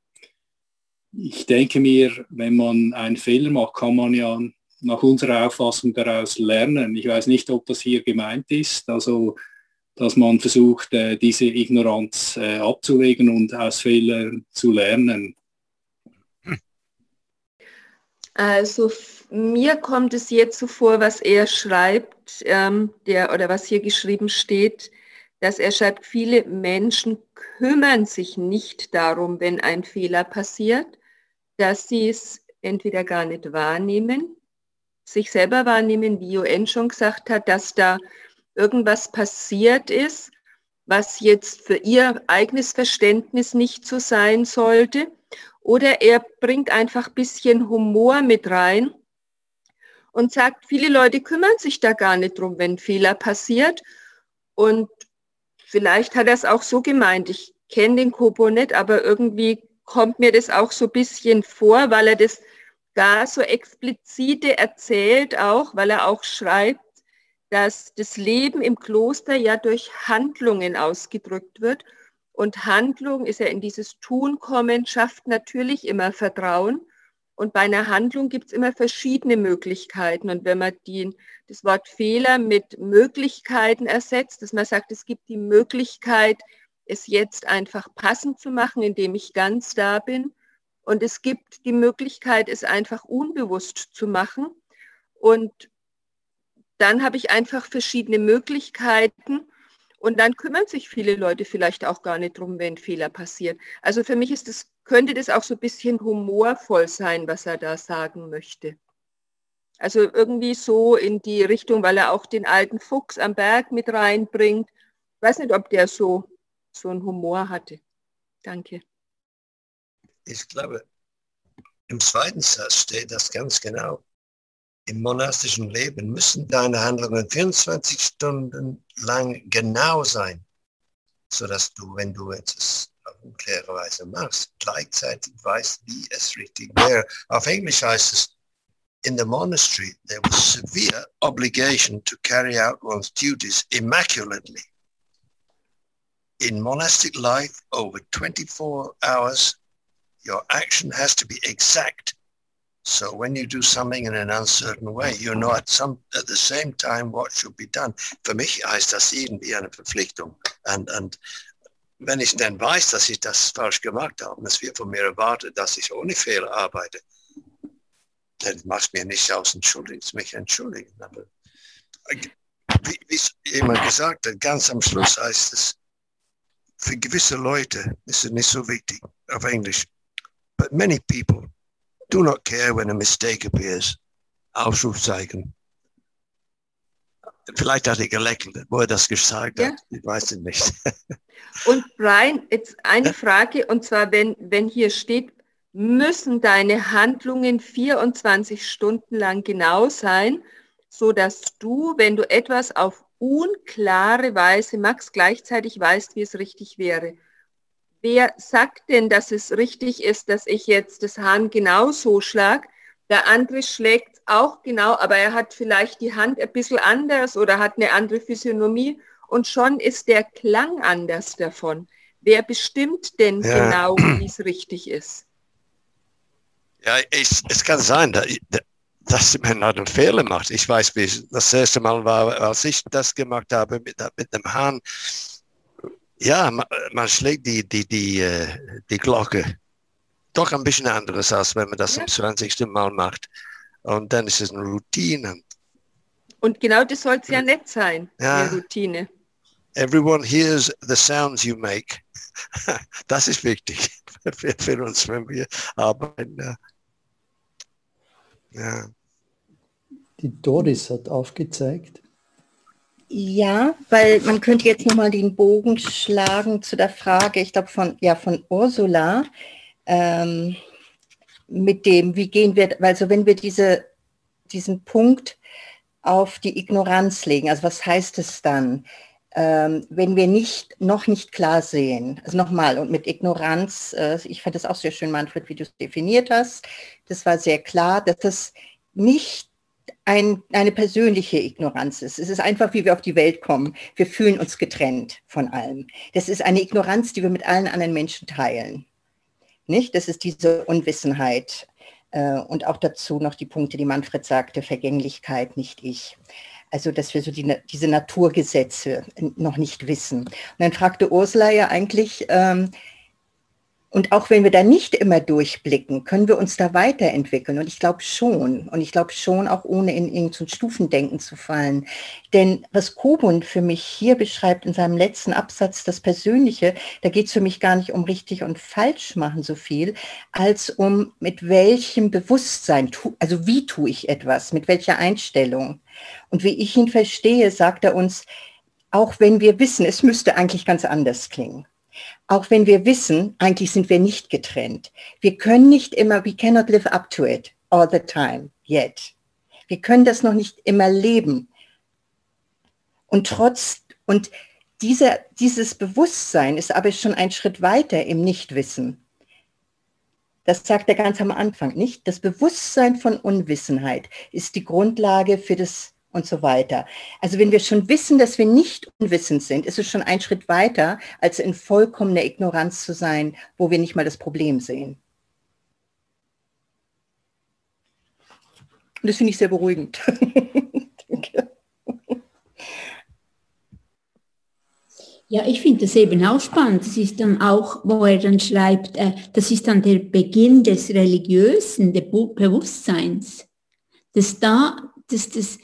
ich denke mir, wenn man einen Fehler macht, kann man ja nach unserer Auffassung daraus lernen. Ich weiß nicht, ob das hier gemeint ist. Also dass man versucht, äh, diese Ignoranz äh, abzulegen und aus Fehlern zu lernen. Also mir kommt es jetzt so vor, was er schreibt, ähm, der, oder was hier geschrieben steht, dass er schreibt, viele Menschen kümmern sich nicht darum, wenn ein Fehler passiert, dass sie es entweder gar nicht wahrnehmen, sich selber wahrnehmen, wie UN schon gesagt hat, dass da irgendwas passiert ist, was jetzt für ihr eigenes Verständnis nicht so sein sollte. Oder er bringt einfach ein bisschen Humor mit rein und sagt, viele Leute kümmern sich da gar nicht drum, wenn Fehler passiert. Und vielleicht hat er es auch so gemeint. Ich kenne den Kobo nicht, aber irgendwie kommt mir das auch so ein bisschen vor, weil er das gar so explizite erzählt auch, weil er auch schreibt, dass das Leben im Kloster ja durch Handlungen ausgedrückt wird. Und Handlung ist ja in dieses Tun kommen, schafft natürlich immer Vertrauen. Und bei einer Handlung gibt es immer verschiedene Möglichkeiten. Und wenn man die, das Wort Fehler mit Möglichkeiten ersetzt, dass man sagt, es gibt die Möglichkeit, es jetzt einfach passend zu machen, indem ich ganz da bin. Und es gibt die Möglichkeit, es einfach unbewusst zu machen. Und dann habe ich einfach verschiedene Möglichkeiten und dann kümmern sich viele Leute vielleicht auch gar nicht drum, wenn Fehler passiert. Also für mich ist das, könnte das auch so ein bisschen humorvoll sein, was er da sagen möchte. Also irgendwie so in die Richtung, weil er auch den alten Fuchs am Berg mit reinbringt. Ich weiß nicht, ob der so, so einen Humor hatte. Danke. Ich glaube, im zweiten Satz steht das ganz genau im monastischen Leben müssen deine Handlungen 24 Stunden lang genau sein, sodass du, wenn du etwas auf unkläre Weise machst, gleichzeitig weißt, wie es richtig wäre. Auf Englisch heißt es, in the monastery there was severe obligation to carry out one's duties immaculately. In monastic life, over 24 hours, your action has to be exact So when you do something in an uncertain way, you know at some at the same time what should be done. Für mich heißt das irgendwie eine Verpflichtung. Und, und wenn ich dann weiß, dass ich das falsch gemacht habe es wird von mir erwartet, dass ich ohne Fehler arbeite, dann macht mir nicht aus, entschuldigt mich entschuldigen. Aber äh, wie, wie jemand gesagt hat, ganz am Schluss heißt es, für gewisse Leute ist es nicht so wichtig auf Englisch. But many people do not care when a mistake appears. Ausrufzeichen. Vielleicht hat er gelächelt, wo er das gesagt ja. hat. Ich weiß es nicht. Und Brian, jetzt eine Frage, und zwar, wenn, wenn hier steht, müssen deine Handlungen 24 Stunden lang genau sein, so dass du, wenn du etwas auf unklare Weise machst, gleichzeitig weißt, wie es richtig wäre. Wer sagt denn, dass es richtig ist, dass ich jetzt das Hahn genau so schlage? Der andere schlägt auch genau, aber er hat vielleicht die Hand ein bisschen anders oder hat eine andere Physiognomie und schon ist der Klang anders davon. Wer bestimmt denn ja. genau, wie es richtig ist? Ja, ich, es kann sein, dass, dass man einen Fehler macht. Ich weiß, wie das erste Mal war, als ich das gemacht habe mit, mit dem Hahn ja, man, man schlägt die, die, die, äh, die Glocke doch ein bisschen anderes aus, wenn man das ja. zum 20. Mal macht. Und dann ist es eine Routine. Und genau das soll es ja nicht sein, ja. eine Routine. Everyone hears the sounds you make. Das ist wichtig für, für uns, wenn wir arbeiten. Ja. Die Doris hat aufgezeigt, ja, weil man könnte jetzt nochmal den Bogen schlagen zu der Frage, ich glaube von, ja, von Ursula, ähm, mit dem, wie gehen wir, also wenn wir diese, diesen Punkt auf die Ignoranz legen, also was heißt es dann, ähm, wenn wir nicht, noch nicht klar sehen, also nochmal, und mit Ignoranz, äh, ich fand das auch sehr schön, Manfred, wie du es definiert hast, das war sehr klar, dass es nicht ein, eine persönliche Ignoranz ist. Es ist einfach, wie wir auf die Welt kommen. Wir fühlen uns getrennt von allem. Das ist eine Ignoranz, die wir mit allen anderen Menschen teilen. Nicht? Das ist diese Unwissenheit. Äh, und auch dazu noch die Punkte, die Manfred sagte, Vergänglichkeit, nicht ich. Also, dass wir so die, diese Naturgesetze noch nicht wissen. Und dann fragte Ursula ja eigentlich, ähm, und auch wenn wir da nicht immer durchblicken, können wir uns da weiterentwickeln. Und ich glaube schon. Und ich glaube schon, auch ohne in irgendein Stufendenken zu fallen. Denn was Kobun für mich hier beschreibt in seinem letzten Absatz, das Persönliche, da geht es für mich gar nicht um richtig und falsch machen so viel, als um mit welchem Bewusstsein, also wie tue ich etwas, mit welcher Einstellung. Und wie ich ihn verstehe, sagt er uns, auch wenn wir wissen, es müsste eigentlich ganz anders klingen auch wenn wir wissen, eigentlich sind wir nicht getrennt. Wir können nicht immer, we cannot live up to it all the time yet. Wir können das noch nicht immer leben. Und trotz, und dieser, dieses Bewusstsein ist aber schon ein Schritt weiter im Nichtwissen. Das sagt er ganz am Anfang, nicht? Das Bewusstsein von Unwissenheit ist die Grundlage für das und so weiter. Also wenn wir schon wissen, dass wir nicht unwissend sind, ist es schon ein Schritt weiter, als in vollkommener Ignoranz zu sein, wo wir nicht mal das Problem sehen. Und das finde ich sehr beruhigend. Ja, ich finde das eben auch spannend. Das ist dann auch, wo er dann schreibt, äh, das ist dann der Beginn des religiösen, des Bewusstseins. Dass da, dass das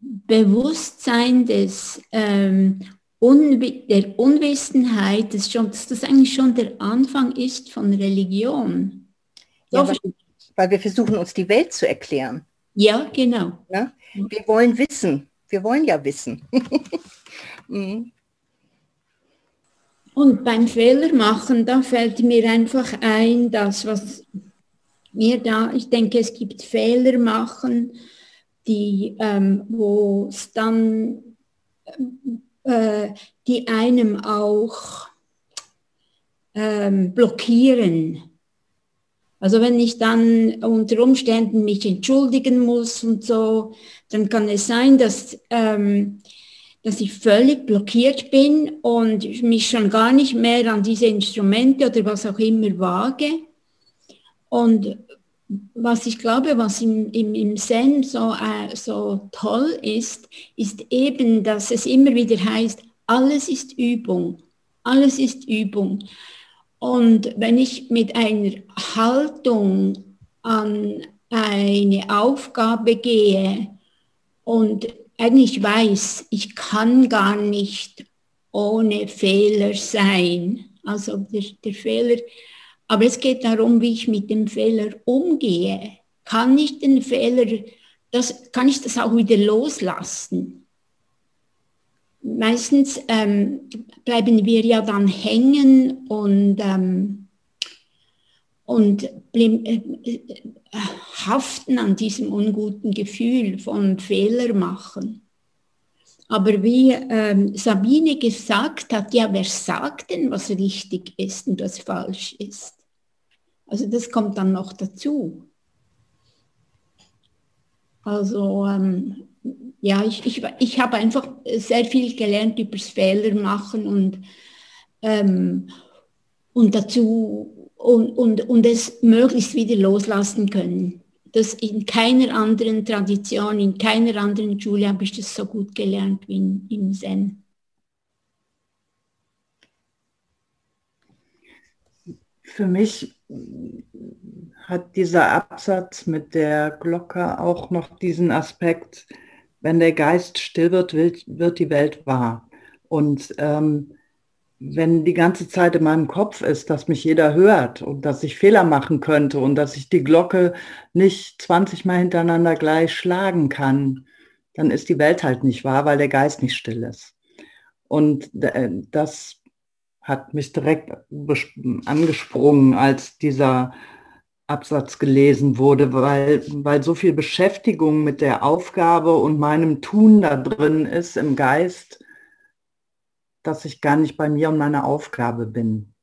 Bewusstsein des, ähm, Unwi der Unwissenheit, dass, schon, dass das eigentlich schon der Anfang ist von Religion. Ja, weil, weil wir versuchen, uns die Welt zu erklären. Ja, genau. Ja? Wir wollen wissen. Wir wollen ja wissen. mhm. Und beim Fehler machen, da fällt mir einfach ein, das, was mir da, ich denke, es gibt Fehler machen, die, ähm, wo es dann, äh, die einem auch ähm, blockieren. Also wenn ich dann unter Umständen mich entschuldigen muss und so, dann kann es sein, dass ähm, dass ich völlig blockiert bin und mich schon gar nicht mehr an diese Instrumente oder was auch immer wage. Und was ich glaube, was im, im, im Zen so, äh, so toll ist, ist eben, dass es immer wieder heißt, alles ist Übung, alles ist Übung. Und wenn ich mit einer Haltung an eine Aufgabe gehe und eigentlich weiß, ich kann gar nicht ohne Fehler sein. Also der, der Fehler, aber es geht darum, wie ich mit dem Fehler umgehe. Kann ich den Fehler, das, kann ich das auch wieder loslassen? Meistens ähm, bleiben wir ja dann hängen und ähm, und äh, haften an diesem unguten Gefühl von Fehler machen. Aber wie ähm, Sabine gesagt hat, ja, wer sagt denn, was richtig ist und was falsch ist? Also das kommt dann noch dazu. Also ähm, ja, ich, ich, ich habe einfach sehr viel gelernt über das Fehler machen und, ähm, und dazu und, und, und es möglichst wieder loslassen können. Das in keiner anderen Tradition, in keiner anderen Schule habe ich das so gut gelernt wie im Zen. Für mich hat dieser Absatz mit der Glocke auch noch diesen Aspekt, wenn der Geist still wird, wird die Welt wahr. Und ähm, wenn die ganze Zeit in meinem Kopf ist, dass mich jeder hört und dass ich Fehler machen könnte und dass ich die Glocke nicht 20 Mal hintereinander gleich schlagen kann, dann ist die Welt halt nicht wahr, weil der Geist nicht still ist. Und äh, das hat mich direkt angesprungen, als dieser Absatz gelesen wurde, weil, weil so viel Beschäftigung mit der Aufgabe und meinem Tun da drin ist im Geist, dass ich gar nicht bei mir und meiner Aufgabe bin.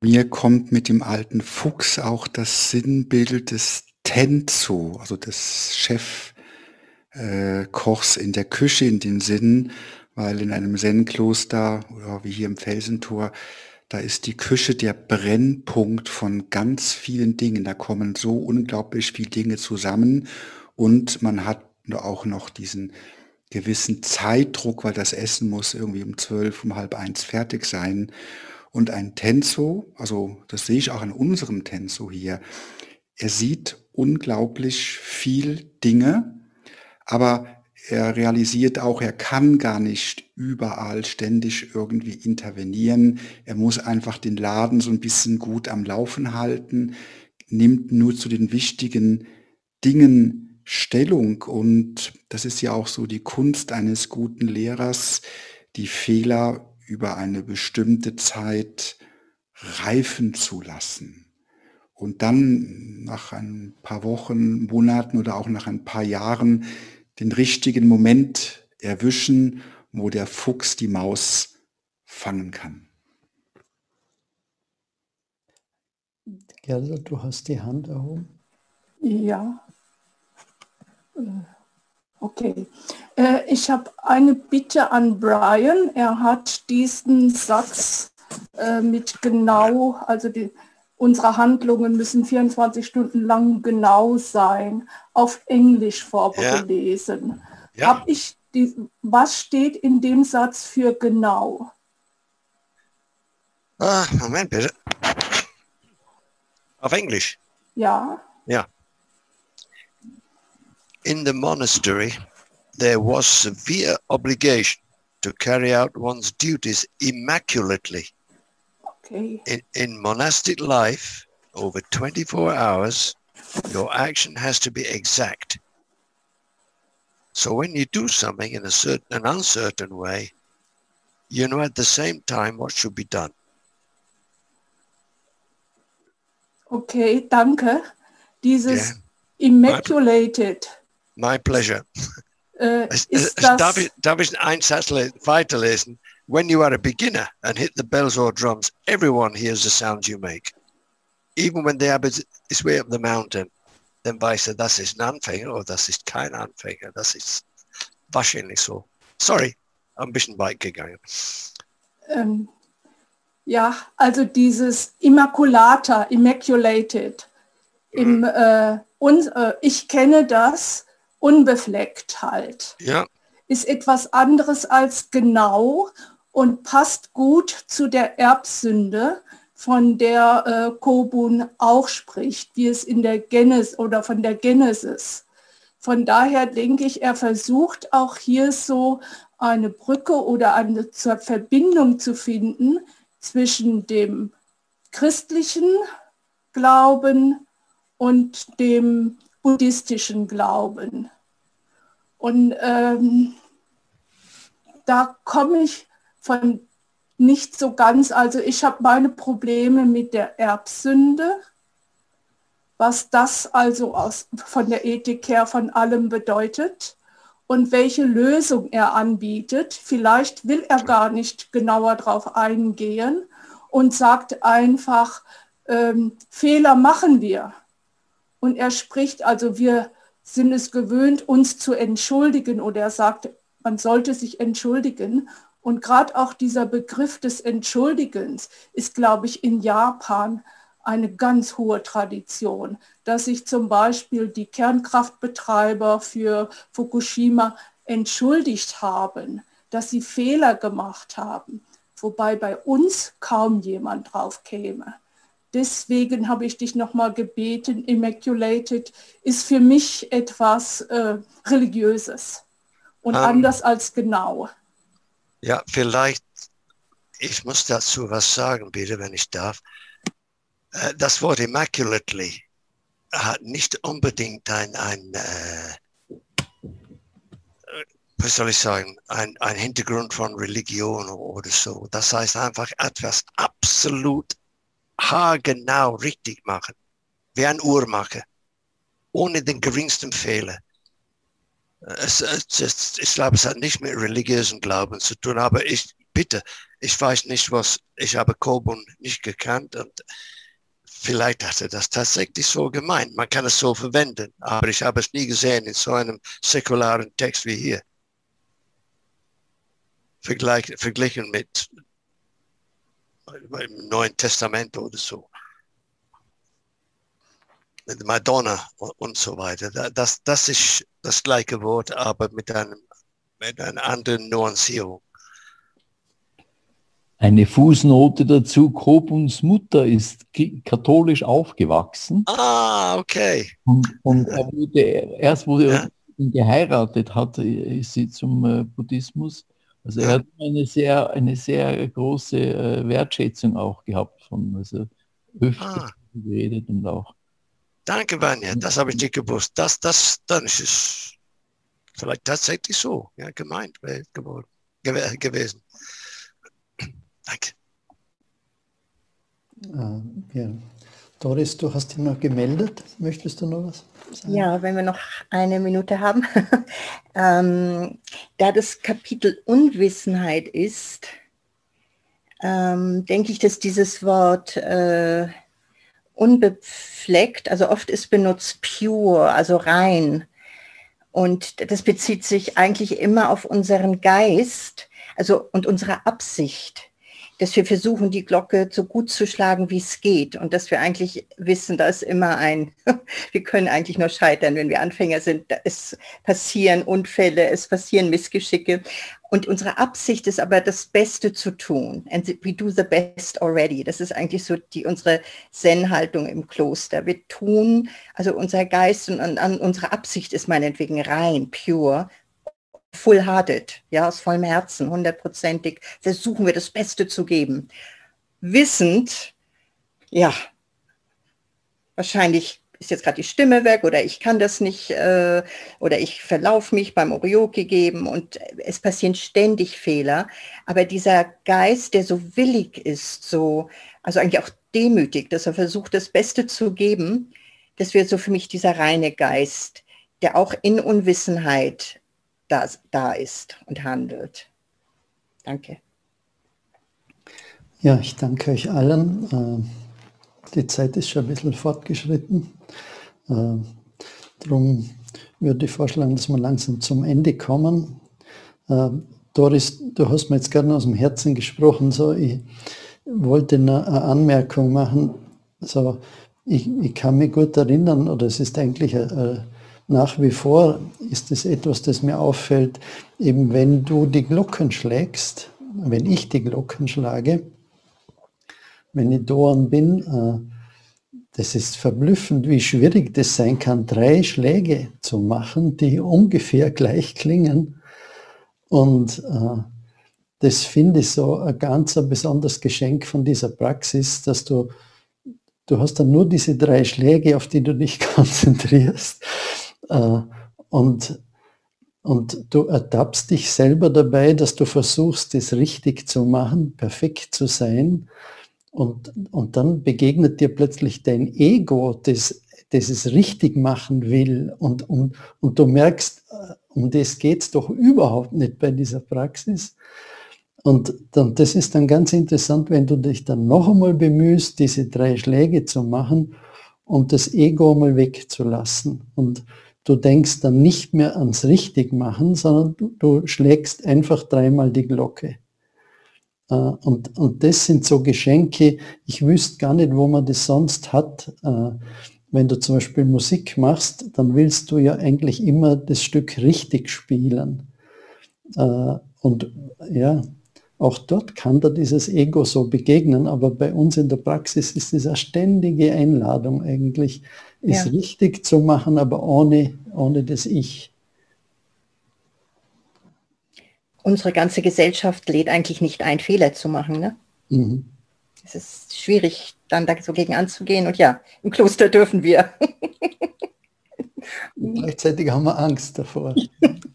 Mir kommt mit dem alten Fuchs auch das Sinnbild des Tenzo, also des Chefkochs äh, in der Küche in den Sinn, weil in einem Zen-Kloster oder wie hier im Felsentor, da ist die Küche der Brennpunkt von ganz vielen Dingen. Da kommen so unglaublich viele Dinge zusammen und man hat auch noch diesen gewissen Zeitdruck, weil das Essen muss irgendwie um zwölf, um halb eins fertig sein. Und ein Tenso, also das sehe ich auch an unserem Tenso hier, er sieht unglaublich viel Dinge, aber er realisiert auch, er kann gar nicht überall ständig irgendwie intervenieren. Er muss einfach den Laden so ein bisschen gut am Laufen halten, nimmt nur zu den wichtigen Dingen Stellung und das ist ja auch so die Kunst eines guten Lehrers, die Fehler über eine bestimmte Zeit reifen zu lassen und dann nach ein paar Wochen, Monaten oder auch nach ein paar Jahren den richtigen Moment erwischen, wo der Fuchs die Maus fangen kann. Gerda, du hast die Hand erhoben. Ja. Äh, okay. Äh, ich habe eine Bitte an Brian. Er hat diesen Satz äh, mit genau, also die, unsere Handlungen müssen 24 Stunden lang genau sein, auf Englisch vorgelesen. Ja. Ja. Hab ich die, was steht in dem Satz für genau? Ah, Moment bitte. Auf Englisch? Ja. Ja. In the monastery, there was severe obligation to carry out one's duties immaculately. Okay. In, in monastic life, over 24 hours, your action has to be exact. So when you do something in a certain an uncertain way, you know at the same time what should be done. Okay, danke. Dieses yeah. Immaculated. My, my pleasure. Uh, äh, ist das darf, ich, darf ich einen weiterlesen? When you are a beginner and hit the bells or drums, everyone hears the sounds you make. Even when the abbot is way up the mountain, dann weiß er, das ist ein Anfänger oder das ist kein Anfänger. Das ist wahrscheinlich so. Sorry, ein bisschen weit gegangen. Ähm, ja, also dieses Immaculata, Immaculated, im, mhm. äh, und, äh, ich kenne das, unbefleckt halt. Ja. Ist etwas anderes als genau und passt gut zu der Erbsünde, von der äh, Kobun auch spricht, wie es in der Genesis oder von der Genesis. Von daher denke ich, er versucht auch hier so eine Brücke oder eine zur Verbindung zu finden zwischen dem christlichen Glauben und dem buddhistischen Glauben. Und ähm, da komme ich von nicht so ganz, also ich habe meine Probleme mit der Erbsünde, was das also aus, von der Ethik her von allem bedeutet und welche Lösung er anbietet. Vielleicht will er gar nicht genauer darauf eingehen und sagt einfach, ähm, Fehler machen wir. Und er spricht, also wir sind es gewöhnt, uns zu entschuldigen oder er sagt, man sollte sich entschuldigen. Und gerade auch dieser Begriff des Entschuldigens ist, glaube ich, in Japan eine ganz hohe Tradition, dass sich zum Beispiel die Kernkraftbetreiber für Fukushima entschuldigt haben, dass sie Fehler gemacht haben, wobei bei uns kaum jemand drauf käme. Deswegen habe ich dich nochmal gebeten, Immaculated ist für mich etwas äh, Religiöses und um, ähm. anders als genau. Ja, vielleicht, ich muss dazu was sagen, bitte, wenn ich darf. Äh, das Wort immaculately hat nicht unbedingt ein, ein äh, wie soll ich sagen, ein, ein Hintergrund von Religion oder so. Das heißt einfach etwas absolut haargenau richtig machen, wie ein Uhrmacher, ohne den geringsten Fehler. Es, es, ich glaube, es hat nicht mit religiösen Glauben zu tun, aber ich bitte, ich weiß nicht, was, ich habe Kobun nicht gekannt und vielleicht hat er das tatsächlich so gemeint. Man kann es so verwenden, aber ich habe es nie gesehen in so einem säkularen Text wie hier. Vergleich, verglichen mit im Neuen Testament oder so. Mit Madonna und so weiter. Das, das ist das gleiche Wort, aber mit, einem, mit einer anderen Nuancierung. Eine Fußnote dazu, Kobuns Mutter ist katholisch aufgewachsen. Ah, okay. Und, und er wurde, erst wo er ja. geheiratet hat, ist sie zum äh, Buddhismus also er hat eine sehr, eine sehr große äh, Wertschätzung auch gehabt von, also öfter ah. geredet und auch. Danke, Vanya, das habe ich nicht gewusst. Das, das, dann ist es vielleicht tatsächlich so, ja, gemeint geworden, gewesen. Danke. Äh, ja. Doris, du hast dich noch gemeldet. Möchtest du noch was sagen? Ja, wenn wir noch eine Minute haben. ähm, da das Kapitel Unwissenheit ist, ähm, denke ich, dass dieses Wort äh, unbefleckt, also oft ist benutzt pure, also rein. Und das bezieht sich eigentlich immer auf unseren Geist, also und unsere Absicht dass wir versuchen, die Glocke so gut zu schlagen, wie es geht. Und dass wir eigentlich wissen, da ist immer ein, wir können eigentlich nur scheitern, wenn wir Anfänger sind. Es passieren Unfälle, es passieren Missgeschicke. Und unsere Absicht ist aber, das Beste zu tun. And we do the best already. Das ist eigentlich so die, unsere Zen-Haltung im Kloster. Wir tun, also unser Geist und, und unsere Absicht ist meinetwegen rein, pure, full-hearted, ja, aus vollem Herzen, hundertprozentig, versuchen wir das Beste zu geben. Wissend, ja, wahrscheinlich ist jetzt gerade die Stimme weg oder ich kann das nicht äh, oder ich verlaufe mich beim Orioke geben und es passieren ständig Fehler. Aber dieser Geist, der so willig ist, so, also eigentlich auch demütig, dass er versucht, das Beste zu geben, das wird so für mich dieser reine Geist, der auch in Unwissenheit da, da ist und handelt. Danke. Ja, ich danke euch allen. Äh, die Zeit ist schon ein bisschen fortgeschritten. Äh, darum würde ich vorschlagen, dass wir langsam zum Ende kommen. Äh, Doris, du hast mir jetzt gerne aus dem Herzen gesprochen. So, ich wollte eine Anmerkung machen. So, ich, ich kann mich gut erinnern, oder es ist eigentlich eine, nach wie vor ist es etwas, das mir auffällt, eben wenn du die Glocken schlägst, wenn ich die Glocken schlage, wenn ich Doan bin, äh, das ist verblüffend, wie schwierig das sein kann, drei Schläge zu machen, die ungefähr gleich klingen. Und äh, das finde ich so ein ganz ein besonderes Geschenk von dieser Praxis, dass du, du hast dann nur diese drei Schläge, auf die du dich konzentrierst äh, und, und du ertappst dich selber dabei, dass du versuchst, es richtig zu machen, perfekt zu sein. Und, und dann begegnet dir plötzlich dein Ego, das, das es richtig machen will. Und, und, und du merkst, äh, um das geht es doch überhaupt nicht bei dieser Praxis. Und dann, das ist dann ganz interessant, wenn du dich dann noch einmal bemühst, diese drei Schläge zu machen und das Ego mal wegzulassen. Und du denkst dann nicht mehr ans Richtigmachen, sondern du, du schlägst einfach dreimal die Glocke. Äh, und, und das sind so Geschenke, ich wüsste gar nicht, wo man das sonst hat. Äh, wenn du zum Beispiel Musik machst, dann willst du ja eigentlich immer das Stück richtig spielen. Äh, und ja, auch dort kann da dieses Ego so begegnen, aber bei uns in der Praxis ist es eine ständige Einladung eigentlich, es ja. richtig zu machen, aber ohne, ohne das Ich. Unsere ganze Gesellschaft lädt eigentlich nicht ein, Fehler zu machen. Ne? Mhm. Es ist schwierig, dann da so gegen anzugehen. Und ja, im Kloster dürfen wir. Gleichzeitig haben wir Angst davor.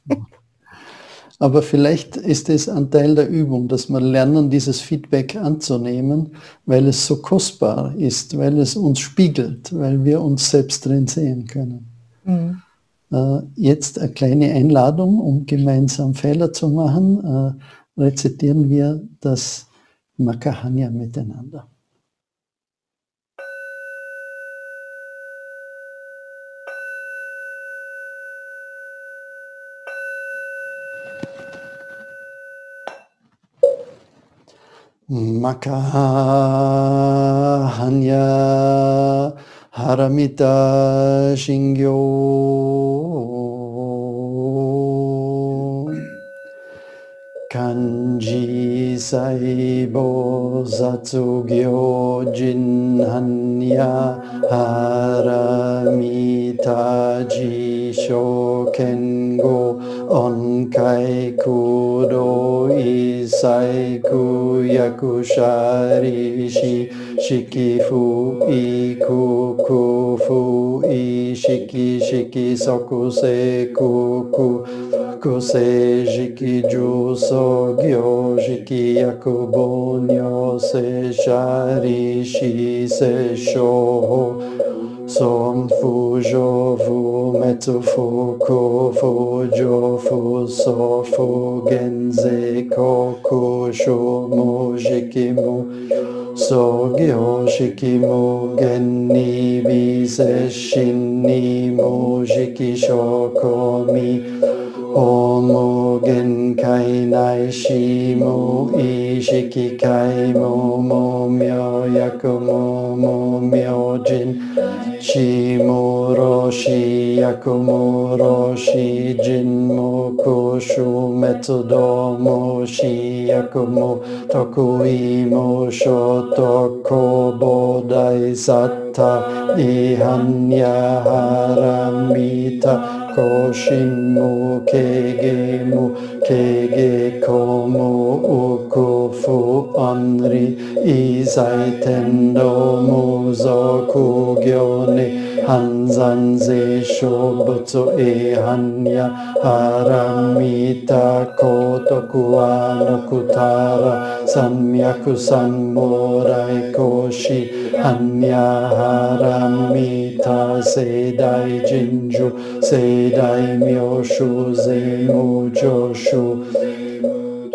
Aber vielleicht ist es ein Teil der Übung, dass wir lernen, dieses Feedback anzunehmen, weil es so kostbar ist, weil es uns spiegelt, weil wir uns selbst drin sehen können. Mhm. Äh, jetzt eine kleine Einladung, um gemeinsam Fehler zu machen, äh, rezitieren wir das Makahanya miteinander. Makahanya Haramita Shingyo Kanji Saibo Zatsugyo Jinhanya Haramita Jisho Kengo on kai ku do isai ku yakushari shi shiki fu i ku ku fu i shiki shiki soku se ku ku ku se shiki ju so gyo jiki yakubonyo se shari shi se shoho. Som fu jo fu metu fu ku fu jo fu so fu ko ku shu mu shikimu so gyo shikimu genni vi se mu mi. Omu 限界内視無意識界無無明薬無無明人地無老死薬無老死人無空襲滅動無死薬無得意無所得公募大サッタ違反やハラミタ ko shin mo kege mo ko mo fu anri i zai ten ze shobutsu e hanya haramita kotoku anokutara samyaku samborai koshi hanya haramita sedai jinju sedai myoshu zemu joshu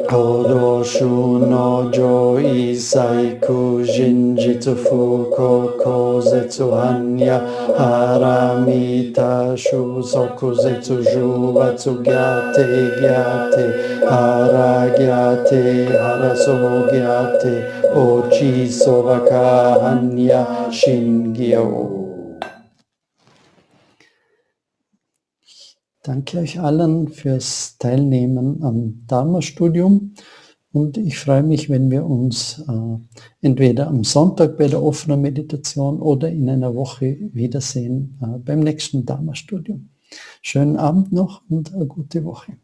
Kodoshu no jo isai kujinjitsu fuko kozetsu hanya haramita shu sokuzetsu juvatsu gyate gyate hara gyate haraso gyate ochi sovaka hanya shingyo. Danke euch allen fürs Teilnehmen am Dharma-Studium und ich freue mich, wenn wir uns äh, entweder am Sonntag bei der offenen Meditation oder in einer Woche wiedersehen äh, beim nächsten Dharma-Studium. Schönen Abend noch und eine gute Woche.